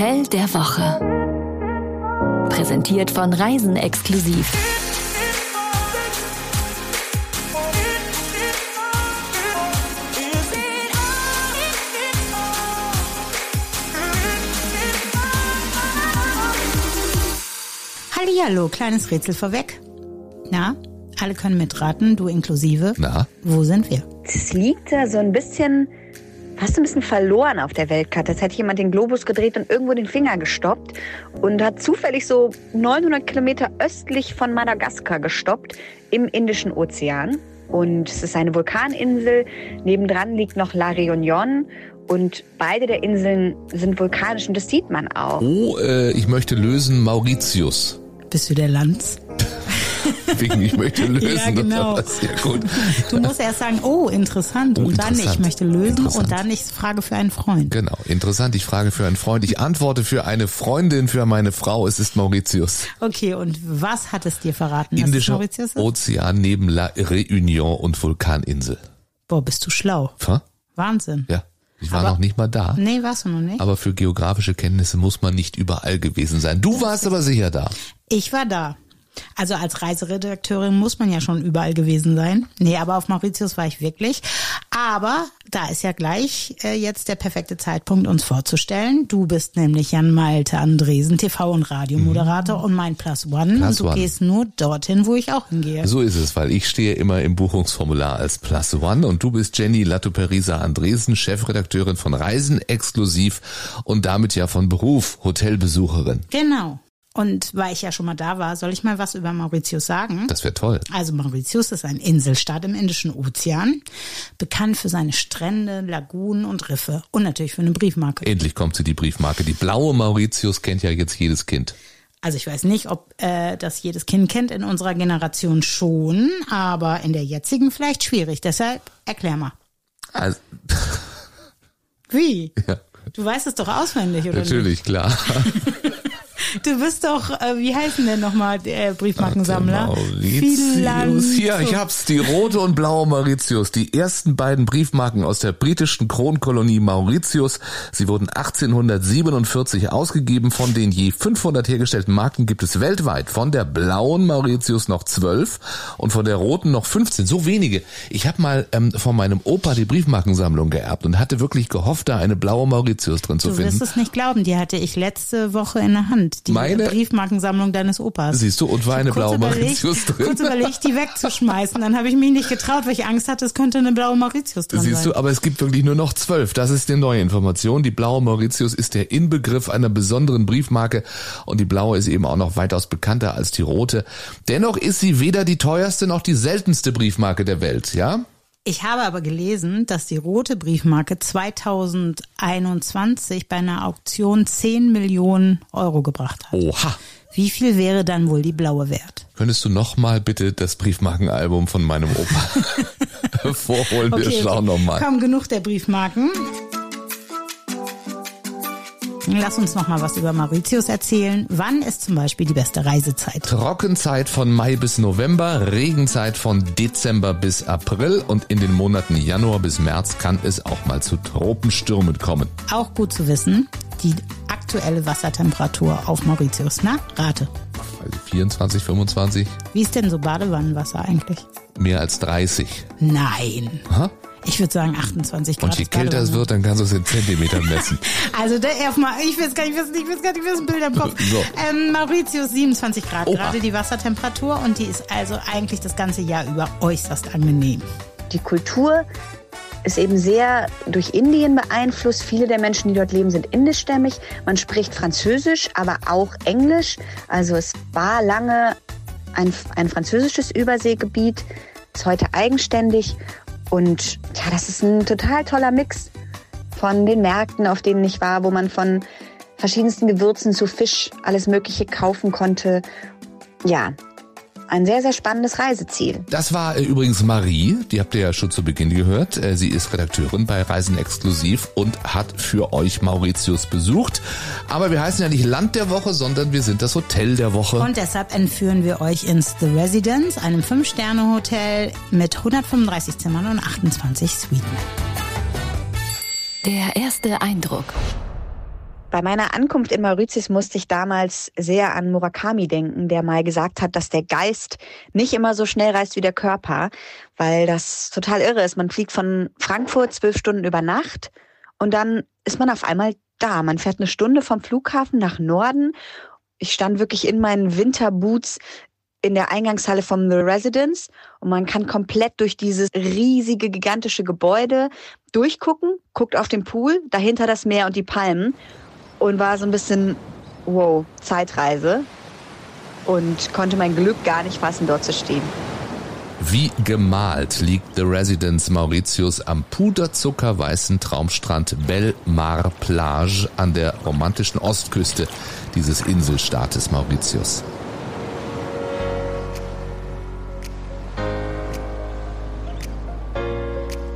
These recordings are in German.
Hotel der Woche. Präsentiert von Reisen exklusiv. Hallihallo, kleines Rätsel vorweg. Na, alle können mitraten, du inklusive. Na? Wo sind wir? Es liegt da so ein bisschen, fast ein bisschen verloren auf der Weltkarte. Als hätte jemand den Globus gedreht und irgendwo den Finger gestoppt und hat zufällig so 900 Kilometer östlich von Madagaskar gestoppt im Indischen Ozean. Und es ist eine Vulkaninsel. Nebendran liegt noch La Réunion. Und beide der Inseln sind vulkanisch und das sieht man auch. Oh, äh, ich möchte lösen Mauritius. Bist du der Lanz? Wegen ich möchte lösen. Ja, genau. was? Ja, gut. Du musst erst sagen, oh, interessant. Oh, und dann, ich interessant. möchte lösen. Interessant. Und dann, ich frage für einen Freund. Genau, interessant. Ich frage für einen Freund. Ich antworte für eine Freundin, für meine Frau. Es ist Mauritius. Okay, und was hat es dir verraten, Indischer Mauritius ist? Ozean neben La Réunion und Vulkaninsel. Boah, bist du schlau. Ha? Wahnsinn. Ja, ich war Aber- noch nicht mal da. Nee, warst du noch nicht? Aber für geografische Kenntnisse muss man nicht überall gewesen sein. Du warst aber sicher da. Ich war da. Also als Reiseredakteurin muss man ja schon überall gewesen sein. Nee, aber auf Mauritius war ich wirklich. Aber da ist ja gleich äh, jetzt der perfekte Zeitpunkt, uns vorzustellen. Du bist nämlich Jan Malte Andresen, TV- und Radiomoderator und mein Plus One. Plus und du One. gehst nur dorthin, wo ich auch hingehe. So ist es, weil ich stehe immer im Buchungsformular als Plus One und du bist Jenny Lattoperisa Andresen, Chefredakteurin von Reisen exklusiv und damit ja von Beruf Hotelbesucherin. Genau. Und weil ich ja schon mal da war, soll ich mal was über Mauritius sagen? Das wäre toll. Also Mauritius ist ein Inselstaat im Indischen Ozean, bekannt für seine Strände, Lagunen und Riffe und natürlich für eine Briefmarke. Endlich kommt sie die Briefmarke. Die blaue Mauritius kennt ja jetzt jedes Kind. Also ich weiß nicht, ob äh, das jedes Kind kennt, in unserer Generation schon, aber in der jetzigen vielleicht schwierig. Deshalb erklär mal. Also, Wie? ja, Du weißt es doch auswendig, oder natürlich, klar. Du bist doch, äh, wie heißen denn nochmal der Briefmarkensammler? Mauritius. Hier, ich hab's. Die rote und blaue Mauritius. Die ersten beiden Briefmarken aus der britischen Kronkolonie Mauritius. Sie wurden 1847 ausgegeben. Von den je 500 hergestellten Marken gibt es weltweit von der blauen Mauritius noch 12 und von der roten noch 15. So wenige. Ich habe mal ähm, von meinem Opa die Briefmarkensammlung geerbt und hatte wirklich gehofft, da eine blaue Mauritius drin zu Du wirst finden. es nicht glauben, die hatte ich letzte Woche in der Hand. Die Meine- Briefmarkensammlung deines Opas. Siehst du, und war eine blaue Mauritius drin. Kurz überlegt, die wegzuschmeißen. Dann habe ich mich nicht getraut, weil ich Angst hatte, es könnte eine blaue Mauritius drin Siehst sein. du, aber es gibt wirklich nur noch zwölf. Das ist die neue Information. Die blaue Mauritius ist der Inbegriff einer besonderen Briefmarke und die blaue ist eben auch noch weitaus bekannter als die rote. Dennoch ist sie weder die teuerste noch die seltenste Briefmarke der Welt, ja? Ich habe aber gelesen, dass die rote Briefmarke 2021 bei einer Auktion 10 Millionen Euro gebracht hat. Oha. Wie viel wäre dann wohl die blaue wert? Könntest du noch mal bitte das Briefmarkenalbum von meinem Opa hervorholen? Wir schauen noch mal. Komm, genug der Briefmarken. Lass uns noch mal was über Mauritius erzählen. Wann ist zum Beispiel die beste Reisezeit? Trockenzeit von Mai bis November, Regenzeit von Dezember bis April und in den Monaten Januar bis März kann es auch mal zu Tropenstürmen kommen. Auch gut zu wissen, die aktuelle Wassertemperatur auf Mauritius. Na, rate. Also 24, 25, Wie ist denn so Badewannenwasser eigentlich? mehr als 30. Nein. Ha? Ich würde sagen 28 Grad. Und je kälter es wird, dann kannst du es in Zentimetern messen. Also der erstmal, ich will es gar nicht wissen, ich will es gar nicht wissen, Bilder im Kopf. So. Ähm, Mauritius 27 Grad, Oha. gerade die Wassertemperatur und die ist also eigentlich das ganze Jahr über äußerst angenehm. Die Kultur ist eben sehr durch Indien beeinflusst. Viele der Menschen, die dort leben, sind indischstämmig. Man spricht Französisch, aber auch Englisch. Also es war lange ein, ein französisches Überseegebiet, ist heute eigenständig. Und ja, das ist ein total toller Mix von den Märkten, auf denen ich war, wo man von verschiedensten Gewürzen zu Fisch alles Mögliche kaufen konnte. Ja, ein sehr, sehr spannendes Reiseziel. Das war äh, übrigens Marie, die habt ihr ja schon zu Beginn gehört. Äh, Sie ist Redakteurin bei Reisen Exklusiv und hat für euch Mauritius besucht. Aber wir heißen ja nicht Land der Woche, sondern wir sind das Hotel der Woche. Und deshalb entführen wir euch ins The Residence, einem 5-Sterne-Hotel mit 135 Zimmern und 28 Suiten. Der erste Eindruck. Bei meiner Ankunft in Mauritius musste ich damals sehr an Murakami denken, der mal gesagt hat, dass der Geist nicht immer so schnell reist wie der Körper, weil das total irre ist. Man fliegt von Frankfurt zwölf Stunden über Nacht und dann ist man auf einmal da. Man fährt eine Stunde vom Flughafen nach Norden. Ich stand wirklich in meinen Winterboots in der Eingangshalle vom The Residence und man kann komplett durch dieses riesige, gigantische Gebäude durchgucken, guckt auf den Pool, dahinter das Meer und die Palmen und war so ein bisschen, wow, Zeitreise und konnte mein Glück gar nicht fassen, dort zu stehen. Wie gemalt liegt The Residence Mauritius am puderzuckerweißen Traumstrand Belmar Plage an der romantischen Ostküste dieses Inselstaates Mauritius.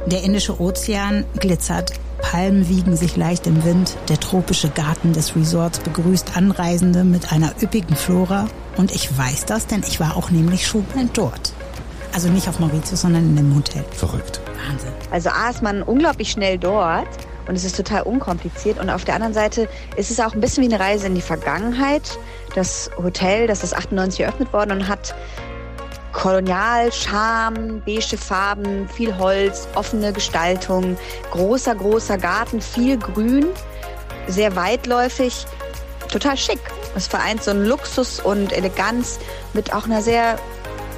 Der Indische Ozean glitzert, Palmen wiegen sich leicht im Wind, der tropische Garten des Resorts begrüßt Anreisende mit einer üppigen Flora. Und ich weiß das, denn ich war auch nämlich schon mal dort. Also nicht auf Mauritius, sondern in dem Hotel. Verrückt. Wahnsinn. Also A ist man unglaublich schnell dort und es ist total unkompliziert. Und auf der anderen Seite ist es auch ein bisschen wie eine Reise in die Vergangenheit. Das Hotel, das ist 98 eröffnet worden und hat Kolonial, Charme, beige Farben, viel Holz, offene Gestaltung, großer, großer Garten, viel Grün, sehr weitläufig, total schick. Es vereint so einen Luxus und Eleganz mit auch einer sehr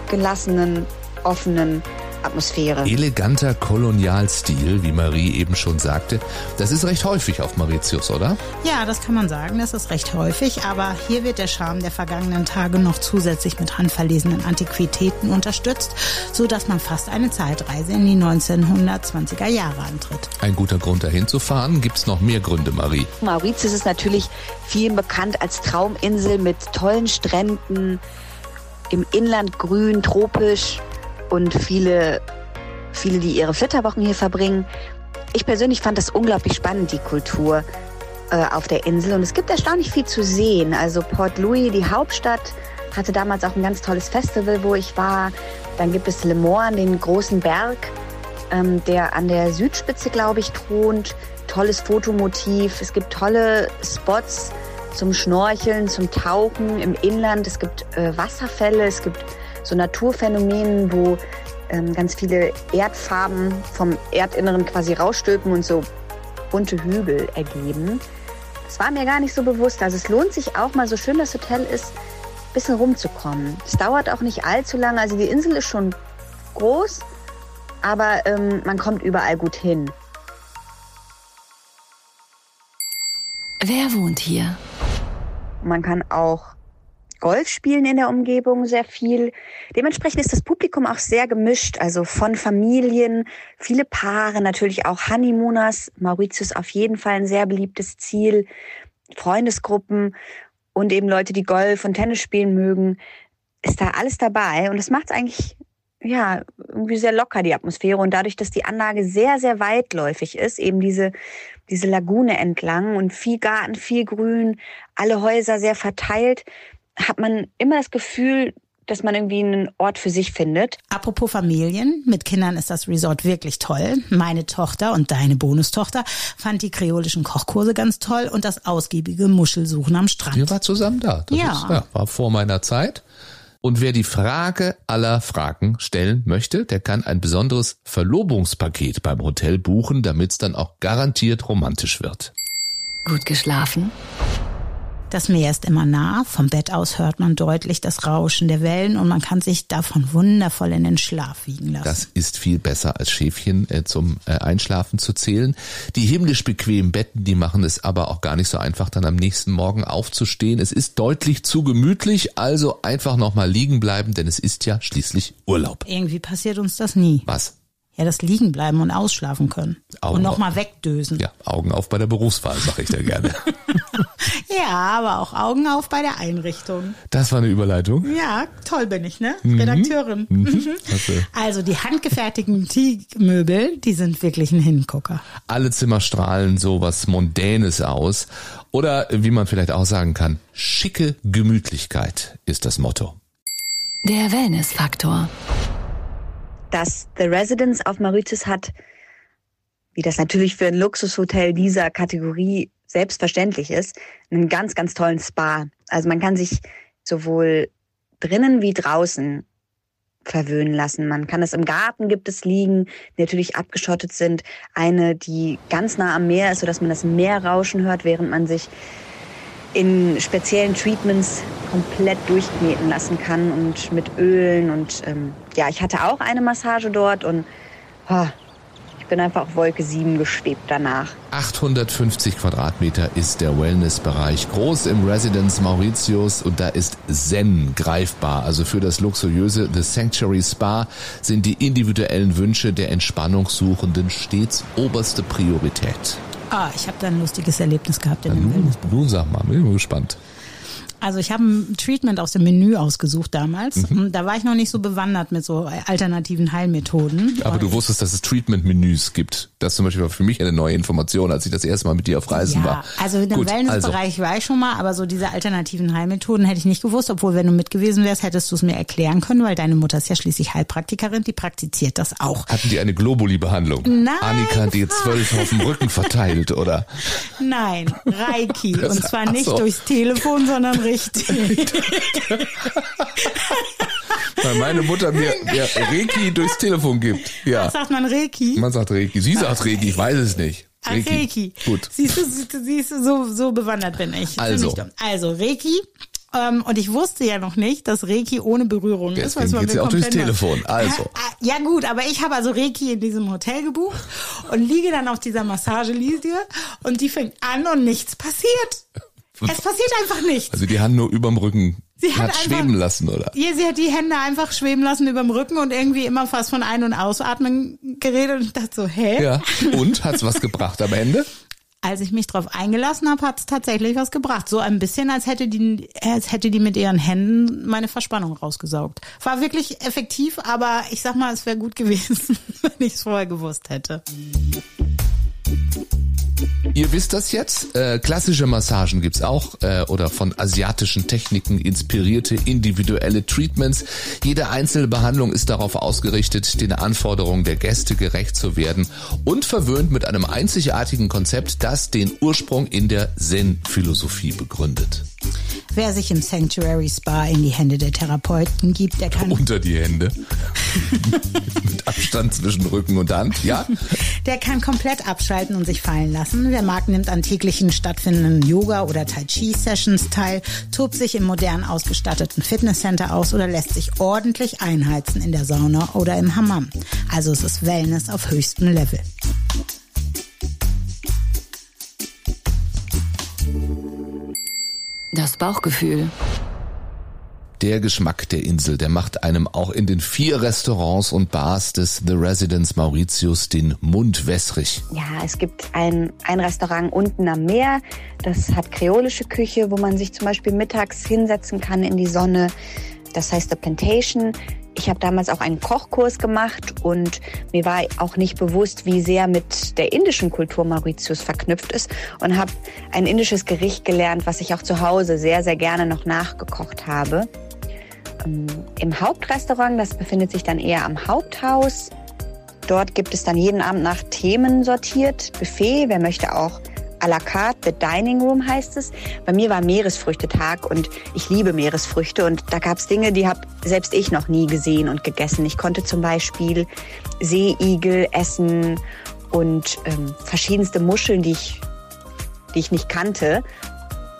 gelassenen, offenen Atmosphäre. Eleganter Kolonialstil, wie Marie eben schon sagte, das ist recht häufig auf Mauritius, oder? Ja, das kann man sagen, das ist recht häufig, aber hier wird der Charme der vergangenen Tage noch zusätzlich mit handverlesenen Antiquitäten unterstützt, so dass man fast eine Zeitreise in die 1920er Jahre antritt. Ein guter Grund dahin zu fahren, gibt's noch mehr Gründe, Marie. Mauritius ist natürlich vielen bekannt als Trauminsel mit tollen Stränden, im Inland grün, tropisch, und viele, viele, die ihre Flitterwochen hier verbringen. Ich persönlich fand das unglaublich spannend, die Kultur äh, auf der Insel. Und es gibt erstaunlich viel zu sehen. Also Port Louis, die Hauptstadt, hatte damals auch ein ganz tolles Festival, wo ich war. Dann gibt es Le Morne, den großen Berg, ähm, der an der Südspitze, glaube ich, thront. Tolles Fotomotiv. Es gibt tolle Spots zum Schnorcheln, zum Tauchen im Inland. Es gibt äh, Wasserfälle, es gibt so Naturphänomenen, wo ähm, ganz viele Erdfarben vom Erdinneren quasi rausstülpen und so bunte Hügel ergeben. Das war mir gar nicht so bewusst. Also es lohnt sich auch mal, so schön das Hotel ist, ein bisschen rumzukommen. Es dauert auch nicht allzu lange. Also die Insel ist schon groß, aber ähm, man kommt überall gut hin. Wer wohnt hier? Man kann auch Golf spielen in der Umgebung sehr viel. Dementsprechend ist das Publikum auch sehr gemischt, also von Familien, viele Paare, natürlich auch Honeymooners. Mauritius auf jeden Fall ein sehr beliebtes Ziel. Freundesgruppen und eben Leute, die Golf und Tennis spielen mögen. Ist da alles dabei und das macht es eigentlich ja, irgendwie sehr locker, die Atmosphäre. Und dadurch, dass die Anlage sehr, sehr weitläufig ist, eben diese, diese Lagune entlang und viel Garten, viel Grün, alle Häuser sehr verteilt, hat man immer das Gefühl, dass man irgendwie einen Ort für sich findet. Apropos Familien, mit Kindern ist das Resort wirklich toll. Meine Tochter und deine Bonustochter fand die kreolischen Kochkurse ganz toll und das ausgiebige Muschelsuchen am Strand. Wir waren zusammen da. Das Ja. Ist, ja. War vor meiner Zeit. Und wer die Frage aller Fragen stellen möchte, der kann ein besonderes Verlobungspaket beim Hotel buchen, damit es dann auch garantiert romantisch wird. Gut geschlafen? Das Meer ist immer nah. Vom Bett aus hört man deutlich das Rauschen der Wellen und man kann sich davon wundervoll in den Schlaf wiegen lassen. Das ist viel besser als Schäfchen äh, zum äh, Einschlafen zu zählen. Die himmlisch bequemen Betten, die machen es aber auch gar nicht so einfach, dann am nächsten Morgen aufzustehen. Es ist deutlich zu gemütlich, also einfach nochmal liegen bleiben, denn es ist ja schließlich Urlaub. Irgendwie passiert uns das nie. Was? Ja, das liegen bleiben und ausschlafen können. Augen und nochmal wegdösen. Ja, Augen auf bei der Berufswahl, sag ich da gerne. ja, aber auch Augen auf bei der Einrichtung. Das war eine Überleitung. Ja, toll bin ich, ne? Mhm. Redakteurin. Also, Also die handgefertigten Teakmöbel, die sind wirklich ein Hingucker. alle Zimmer strahlen so was Mondänes aus. Oder wie man vielleicht auch sagen kann, schicke Gemütlichkeit ist das Motto. Der Wellness-Faktor. Dass The Residence auf Mauritius hat, wie das natürlich für ein Luxushotel dieser Kategorie selbstverständlich ist, einen ganz, ganz tollen Spa. Also man kann sich sowohl drinnen wie draußen verwöhnen lassen. Man kann es im Garten gibt es liegen, die natürlich abgeschottet sind. Eine, die ganz nah am Meer ist, sodass man das Meer rauschen hört, während man sich in speziellen Treatments komplett durchkneten lassen kann und mit Ölen und ähm, ja, ich hatte auch eine Massage dort und oh, ich bin einfach auf Wolke 7 geschwebt danach. 850 Quadratmeter ist der Wellnessbereich groß im Residence Mauritius und da ist Zen greifbar. Also für das luxuriöse The Sanctuary Spa sind die individuellen Wünsche der Entspannungssuchenden stets oberste Priorität. Ah, ich habe da ein lustiges Erlebnis gehabt in Ja, dem nun, nun sag mal, bin ich mal gespannt. Also ich habe ein Treatment aus dem Menü ausgesucht damals. Mhm. Da war ich noch nicht so bewandert mit so alternativen Heilmethoden. Aber du wusstest, dass es Treatment-Menüs gibt. Das zum Beispiel war für mich eine neue Information, als ich das erste Mal mit dir auf Reisen ja, war. also in dem Gut, Wellnessbereich war ich schon mal, aber so diese alternativen Heilmethoden hätte ich nicht gewusst, obwohl wenn du mit gewesen wärst, hättest du es mir erklären können, weil deine Mutter ist ja schließlich Heilpraktikerin, die praktiziert das auch. Hatten die eine Globuli-Behandlung? Nein, Annika D12 auf dem Rücken verteilt, oder? Nein, Reiki. Das- und zwar nicht so. durchs Telefon, sondern richtig. Weil meine Mutter mir, mir Reiki durchs Telefon gibt. Ja. Sagt man Reiki? Man sagt Reiki. Sie sagt Reiki, ich weiß es nicht. Ach, Reiki. Gut. Siehst du, siehst du, so, so bewandert bin ich. Also. Bin. Also Reiki. Ähm, und ich wusste ja noch nicht, dass Reiki ohne Berührung ist. Deswegen was man geht's ja auch durchs Telefon. Also. Ah, ah, Ja gut, aber ich habe also Reiki in diesem Hotel gebucht und liege dann auf dieser Massageliege und die fängt an und nichts passiert. Es passiert einfach nichts. Also die Hand nur überm Rücken Sie hat hat einfach- schweben lassen, oder? Ja, sie hat die Hände einfach schweben lassen überm Rücken und irgendwie immer fast von Ein- und Ausatmen geredet und ich dachte so, hä? Ja. Und hat's was gebracht am Ende? Als ich mich drauf eingelassen habe, hat es tatsächlich was gebracht. So ein bisschen, als hätte die, als hätte die mit ihren Händen meine Verspannung rausgesaugt. War wirklich effektiv, aber ich sag mal, es wäre gut gewesen, wenn ich es vorher gewusst hätte. Ihr wisst das jetzt. Äh, klassische Massagen gibt's auch äh, oder von asiatischen Techniken inspirierte individuelle Treatments. Jede einzelne Behandlung ist darauf ausgerichtet, den Anforderungen der Gäste gerecht zu werden und verwöhnt mit einem einzigartigen Konzept, das den Ursprung in der Zen-Philosophie begründet. Wer sich im Sanctuary Spa in die Hände der Therapeuten gibt, der kann, Unter die Hände. mit Abstand zwischen Rücken und Hand, ja? der kann komplett abschalten und sich fallen lassen. Wer mag, nimmt an täglichen stattfindenden Yoga- oder Tai Chi-Sessions teil, tobt sich im modern ausgestatteten Fitnesscenter aus oder lässt sich ordentlich einheizen in der Sauna oder im Hammam. Also es ist Wellness auf höchstem Level. Das Bauchgefühl. Der Geschmack der Insel, der macht einem auch in den vier Restaurants und Bars des The Residence Mauritius den Mund wässrig. Ja, es gibt ein, ein Restaurant unten am Meer, das hat kreolische Küche, wo man sich zum Beispiel mittags hinsetzen kann in die Sonne. Das heißt The Plantation. Ich habe damals auch einen Kochkurs gemacht und mir war auch nicht bewusst, wie sehr mit der indischen Kultur Mauritius verknüpft ist und habe ein indisches Gericht gelernt, was ich auch zu Hause sehr, sehr gerne noch nachgekocht habe. Ähm, Im Hauptrestaurant, das befindet sich dann eher am Haupthaus, Dort gibt es dann jeden Abend nach Themen sortiert, Buffet, wer möchte auch à la carte, the dining room heißt es. Bei mir war Meeresfrüchtetag und ich liebe Meeresfrüchte und da gab es Dinge, die habe selbst ich noch nie gesehen und gegessen. Ich konnte zum Beispiel Seeigel essen und ähm, verschiedenste Muscheln, die ich, die ich nicht kannte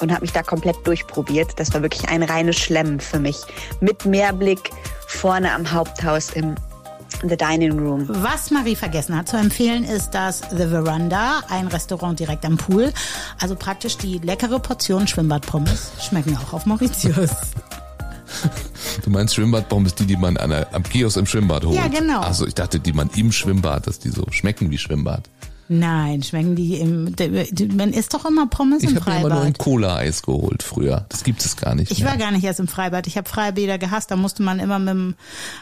und habe mich da komplett durchprobiert. Das war wirklich ein reines Schlemmen für mich. Mit Meerblick vorne am Haupthaus im The Dining Room. Was Marie vergessen hat zu empfehlen, ist das The Veranda, ein Restaurant direkt am Pool. Also praktisch die leckere Portion Schwimmbadpommes schmecken auch auf Mauritius. Du meinst Schwimmbadpommes, die, die man an der, am Kiosk im Schwimmbad holt? Ja, genau. Also ich dachte, die man im Schwimmbad, dass die so schmecken wie Schwimmbad. Nein, schmecken die im. Man isst doch immer Pommes Ich im habe mir immer nur ein Freibad. Cola-Eis geholt früher. Das gibt es gar nicht Ich mehr. war gar nicht erst im Freibad. Ich habe Freibäder gehasst. Da musste man immer mit dem,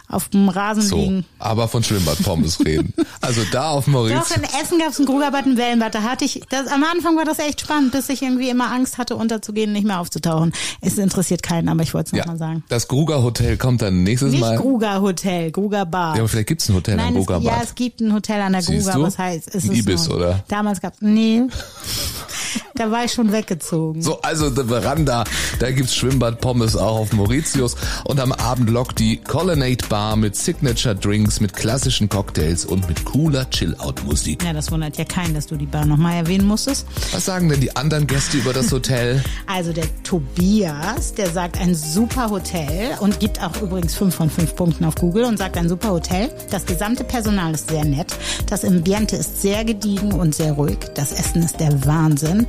auf dem Rasen so, liegen. aber von Schwimmbadpommes reden. Also da auf Mauritius. Doch, in Essen gab es ein Grugerbad, ein Wellenbad. Da hatte ich, das, am Anfang war das echt spannend, bis ich irgendwie immer Angst hatte, unterzugehen, nicht mehr aufzutauchen. Es interessiert keinen, aber ich wollte es Ja, nochmal sagen. das Gruger Hotel kommt dann nächstes Nicht Mal. Gruger Hotel, Gruger Bar. Ja, aber vielleicht gibt's ein Hotel am Nein, es, Gruger ja, Bad. es gibt ein Hotel an der Siehst Gruger, du? was heißt, es ist Ibis, nur, oder? Damals gab nee. Da war ich schon weggezogen. So, also die Veranda, da gibt's Schwimmbad Pommes auch auf Mauritius und am Abend lockt die Colonnade Bar mit Signature Drinks, mit klassischen Cocktails und mit cooler Chill-Out-Musik. Ja, das wundert ja keinen, dass du die Bar nochmal erwähnen musstest. Was sagen denn die anderen Gäste über das Hotel? Also der Tobias, der sagt ein super Hotel und gibt auch übrigens fünf von fünf Punkten auf Google und sagt ein super Hotel. Das gesamte Personal ist sehr nett. Das Ambiente ist sehr gediegen und sehr ruhig. Das Essen ist der Wahnsinn.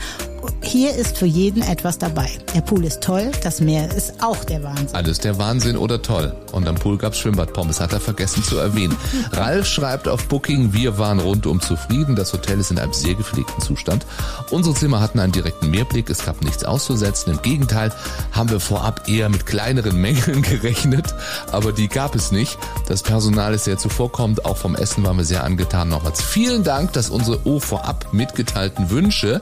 Hier ist für jeden etwas dabei. Der Pool ist toll, das Meer ist auch der Wahnsinn. Alles der Wahnsinn oder toll. Und am Pool gab's Schwimmbadpommes, hat er vergessen zu erwähnen. Ralf schreibt auf Booking, wir waren rundum zufrieden. Das Hotel ist in einem sehr gepflegten Zustand. Unsere Zimmer hatten einen direkten Meerblick, es gab nichts auszusetzen. Im Gegenteil haben wir vorab eher mit kleineren Mängeln gerechnet, aber die gab es nicht. Das Personal ist sehr zuvorkommend, auch vom Essen waren wir sehr angetan. Nochmals vielen Dank, dass unsere O vorab mitgeteilten Wünsche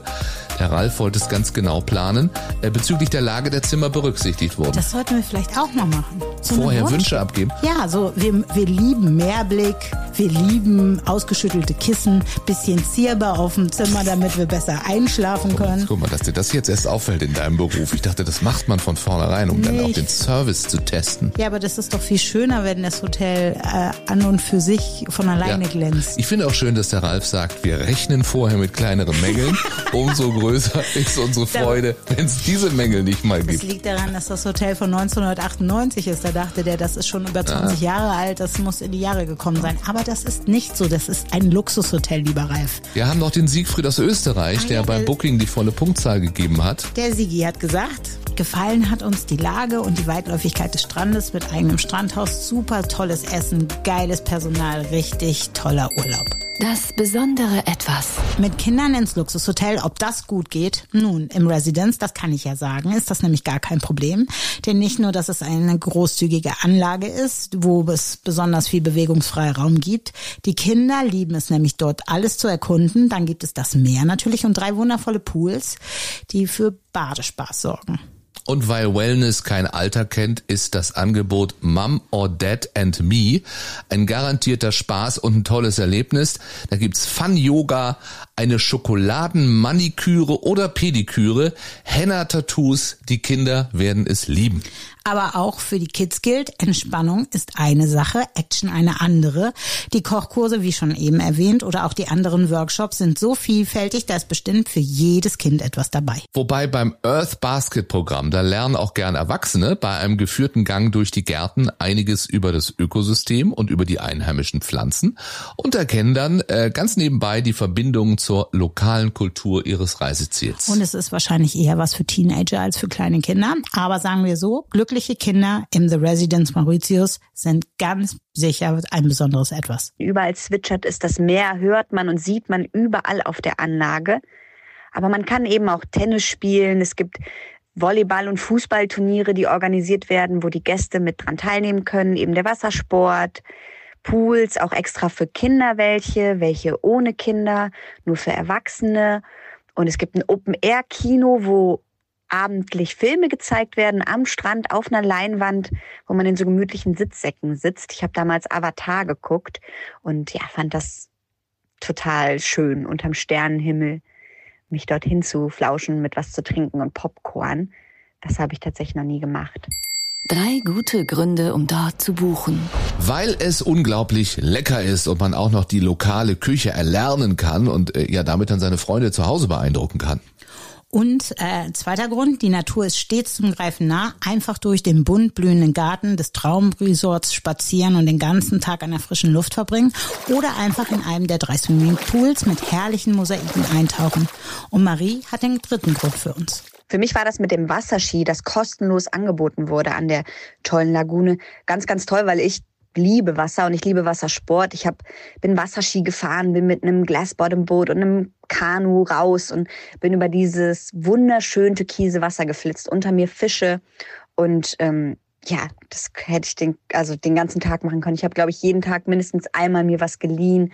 der Ralf wollte es ganz genau planen, äh, bezüglich der Lage der Zimmer berücksichtigt wurden. Das sollten wir vielleicht auch mal machen. So Vorher Wünsche abgeben? Ja, so wir, wir lieben Mehrblick, wir lieben ausgeschüttelte Kissen, bisschen zierbar auf dem Zimmer, damit wir besser einschlafen können. Guck mal, dass dir das jetzt erst auffällt in deinem Beruf. Ich dachte, das macht man von vornherein, um Nicht. dann auch den Service zu testen. Ja, aber das ist doch viel schöner, wenn das Hotel äh, an und für sich von alleine ja. glänzt. Ich finde auch schön, dass der Ralf sagt, wir rechnen vorher mit kleineren Mängeln. Umso größer ist unsere Freude, wenn es diese Mängel nicht mal gibt. Das liegt daran, dass das Hotel von 1998 ist. Da dachte der, das ist schon über 20 ah. Jahre alt, das muss in die Jahre gekommen sein. Aber das ist nicht so. Das ist ein Luxushotel, lieber Ralf. Wir haben noch den Siegfried aus Österreich, ah, der ja, beim Booking die volle Punktzahl gegeben hat. Der Sigi hat gesagt, gefallen hat uns die Lage und die Weitläufigkeit des Strandes mit eigenem Strandhaus. Super tolles Essen, geiles Personal, richtig toller Urlaub. Das besondere Etwas. Mit Kindern ins Luxushotel, ob das gut geht? Nun, im Residence, das kann ich ja sagen, ist das nämlich gar kein Problem. Denn nicht nur, dass es eine großzügige Anlage ist, wo es besonders viel Bewegungsfreiraum gibt. Die Kinder lieben es nämlich dort alles zu erkunden. Dann gibt es das Meer natürlich und drei wundervolle Pools, die für Badespaß sorgen. Und weil Wellness kein Alter kennt, ist das Angebot Mom or Dad and Me ein garantierter Spaß und ein tolles Erlebnis. Da gibt's Fun-Yoga, eine Schokoladenmaniküre oder Pediküre, Henna-Tattoos. Die Kinder werden es lieben. Aber auch für die Kids gilt, Entspannung ist eine Sache, Action eine andere. Die Kochkurse, wie schon eben erwähnt, oder auch die anderen Workshops sind so vielfältig, da ist bestimmt für jedes Kind etwas dabei. Wobei beim Earth Basket Programm, da lernen auch gern Erwachsene bei einem geführten Gang durch die Gärten einiges über das Ökosystem und über die einheimischen Pflanzen und erkennen dann äh, ganz nebenbei die Verbindungen zur lokalen Kultur ihres Reiseziels. Und es ist wahrscheinlich eher was für Teenager als für kleine Kinder. Aber sagen wir so, glückliche Kinder im The Residence Mauritius sind ganz sicher ein besonderes Etwas. Überall zwitschert es, das Meer hört man und sieht man überall auf der Anlage. Aber man kann eben auch Tennis spielen. Es gibt Volleyball- und Fußballturniere, die organisiert werden, wo die Gäste mit dran teilnehmen können. Eben der Wassersport, Pools, auch extra für Kinder welche, welche ohne Kinder, nur für Erwachsene. Und es gibt ein Open-Air-Kino, wo abendlich Filme gezeigt werden am Strand auf einer Leinwand, wo man in so gemütlichen Sitzsäcken sitzt. Ich habe damals Avatar geguckt und ja, fand das total schön unterm Sternenhimmel mich dorthin zu flauschen mit was zu trinken und Popcorn. Das habe ich tatsächlich noch nie gemacht. Drei gute Gründe, um dort zu buchen. Weil es unglaublich lecker ist und man auch noch die lokale Küche erlernen kann und äh, ja damit dann seine Freunde zu Hause beeindrucken kann. Und äh, zweiter Grund, die Natur ist stets zum Greifen nah. Einfach durch den bunt blühenden Garten des Traumresorts spazieren und den ganzen Tag an der frischen Luft verbringen. Oder einfach in einem der drei Swimmingpools mit herrlichen Mosaiken eintauchen. Und Marie hat den dritten Grund für uns. Für mich war das mit dem Wasserski, das kostenlos angeboten wurde an der tollen Lagune, ganz, ganz toll, weil ich liebe Wasser und ich liebe Wassersport. Ich hab, bin Wasserski gefahren, bin mit einem Glassbottom-Boot und einem Kanu raus und bin über dieses wunderschön türkise Wasser geflitzt. Unter mir Fische und ähm, ja, das hätte ich den, also den ganzen Tag machen können. Ich habe, glaube ich, jeden Tag mindestens einmal mir was geliehen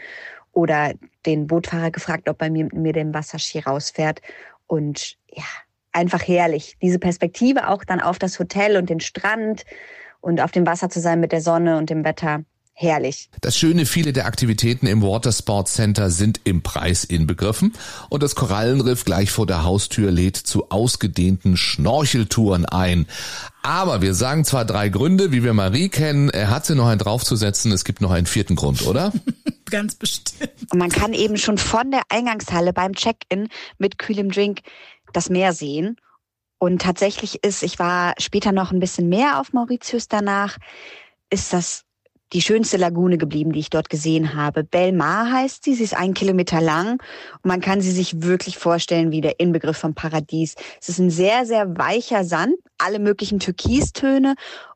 oder den Bootfahrer gefragt, ob er mir, mir den Wasserski rausfährt. Und ja, einfach herrlich. Diese Perspektive auch dann auf das Hotel und den Strand und auf dem Wasser zu sein mit der Sonne und dem Wetter. herrlich. Das Schöne, viele der Aktivitäten im Watersport Center sind im Preis inbegriffen und das Korallenriff gleich vor der Haustür lädt zu ausgedehnten Schnorcheltouren ein. Aber wir sagen zwar drei Gründe, wie wir Marie kennen, er hat sie noch einen draufzusetzen, es gibt noch einen vierten Grund, oder? Ganz bestimmt. Und man kann eben schon von der Eingangshalle beim Check-in mit kühlem Drink das Meer sehen. Und tatsächlich ist, ich war später noch ein bisschen mehr auf Mauritius danach, ist das die schönste Lagune geblieben, die ich dort gesehen habe. Belmar heißt sie, sie ist ein Kilometer lang und man kann sie sich wirklich vorstellen wie der Inbegriff vom Paradies. Es ist ein sehr, sehr weicher Sand, alle möglichen Türkistöne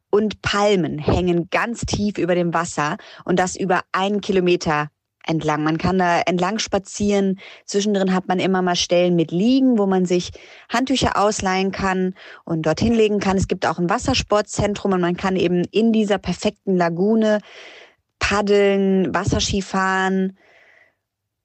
und Palmen hängen ganz tief über dem Wasser und das über einen Kilometer entlang. Man kann da entlang spazieren. Zwischendrin hat man immer mal Stellen mit Liegen, wo man sich Handtücher ausleihen kann und dorthin legen kann. Es gibt auch ein Wassersportzentrum und man kann eben in dieser perfekten Lagune paddeln, Wasserski fahren,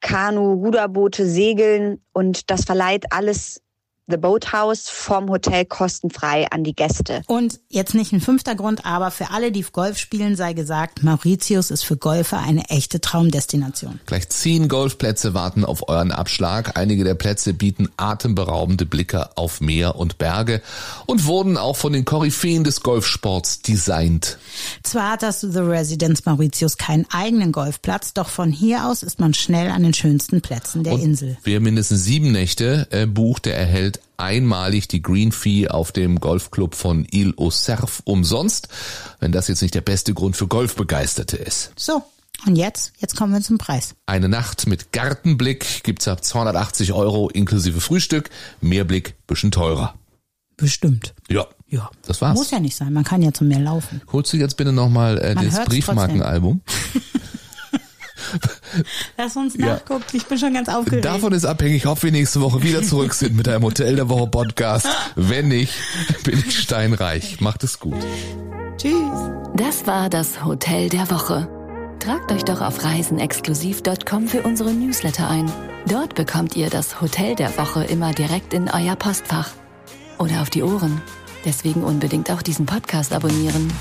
Kanu, Ruderboote, segeln und das verleiht alles The Boathouse vom Hotel kostenfrei an die Gäste. Und jetzt nicht ein fünfter Grund, aber für alle, die Golf spielen, sei gesagt, Mauritius ist für Golfer eine echte Traumdestination. Gleich zehn Golfplätze warten auf euren Abschlag. Einige der Plätze bieten atemberaubende Blicke auf Meer und Berge und wurden auch von den Koryphäen des Golfsports designt. Zwar hat das The Residence Mauritius keinen eigenen Golfplatz, doch von hier aus ist man schnell an den schönsten Plätzen der und Insel. Wer mindestens sieben Nächte äh, bucht, der erhält einmalig die Green Fee auf dem Golfclub von Ile au Cerf umsonst, wenn das jetzt nicht der beste Grund für Golfbegeisterte ist. So, und jetzt? Jetzt kommen wir zum Preis. Eine Nacht mit Gartenblick gibt's ab 280 Euro inklusive Frühstück. Mehrblick bisschen teurer. Bestimmt. Ja. Ja. Das war's. Muss ja nicht sein, man kann ja zum Meer laufen. Holst du jetzt bitte nochmal äh, Man das Briefmarkenalbum? Lass uns Ja. nachgucken, ich bin schon ganz aufgeregt. Davon ist abhängig, ob wir nächste Woche wieder zurück sind mit einem Hotel der Woche Podcast. Wenn nicht, bin ich steinreich. Macht es gut. Tschüss. Das war das Hotel der Woche. Tragt euch doch auf reisenexklusiv.com für unsere Newsletter ein. Dort bekommt ihr das Hotel der Woche immer direkt in euer Postfach. Oder auf die Ohren. Deswegen unbedingt auch diesen Podcast abonnieren.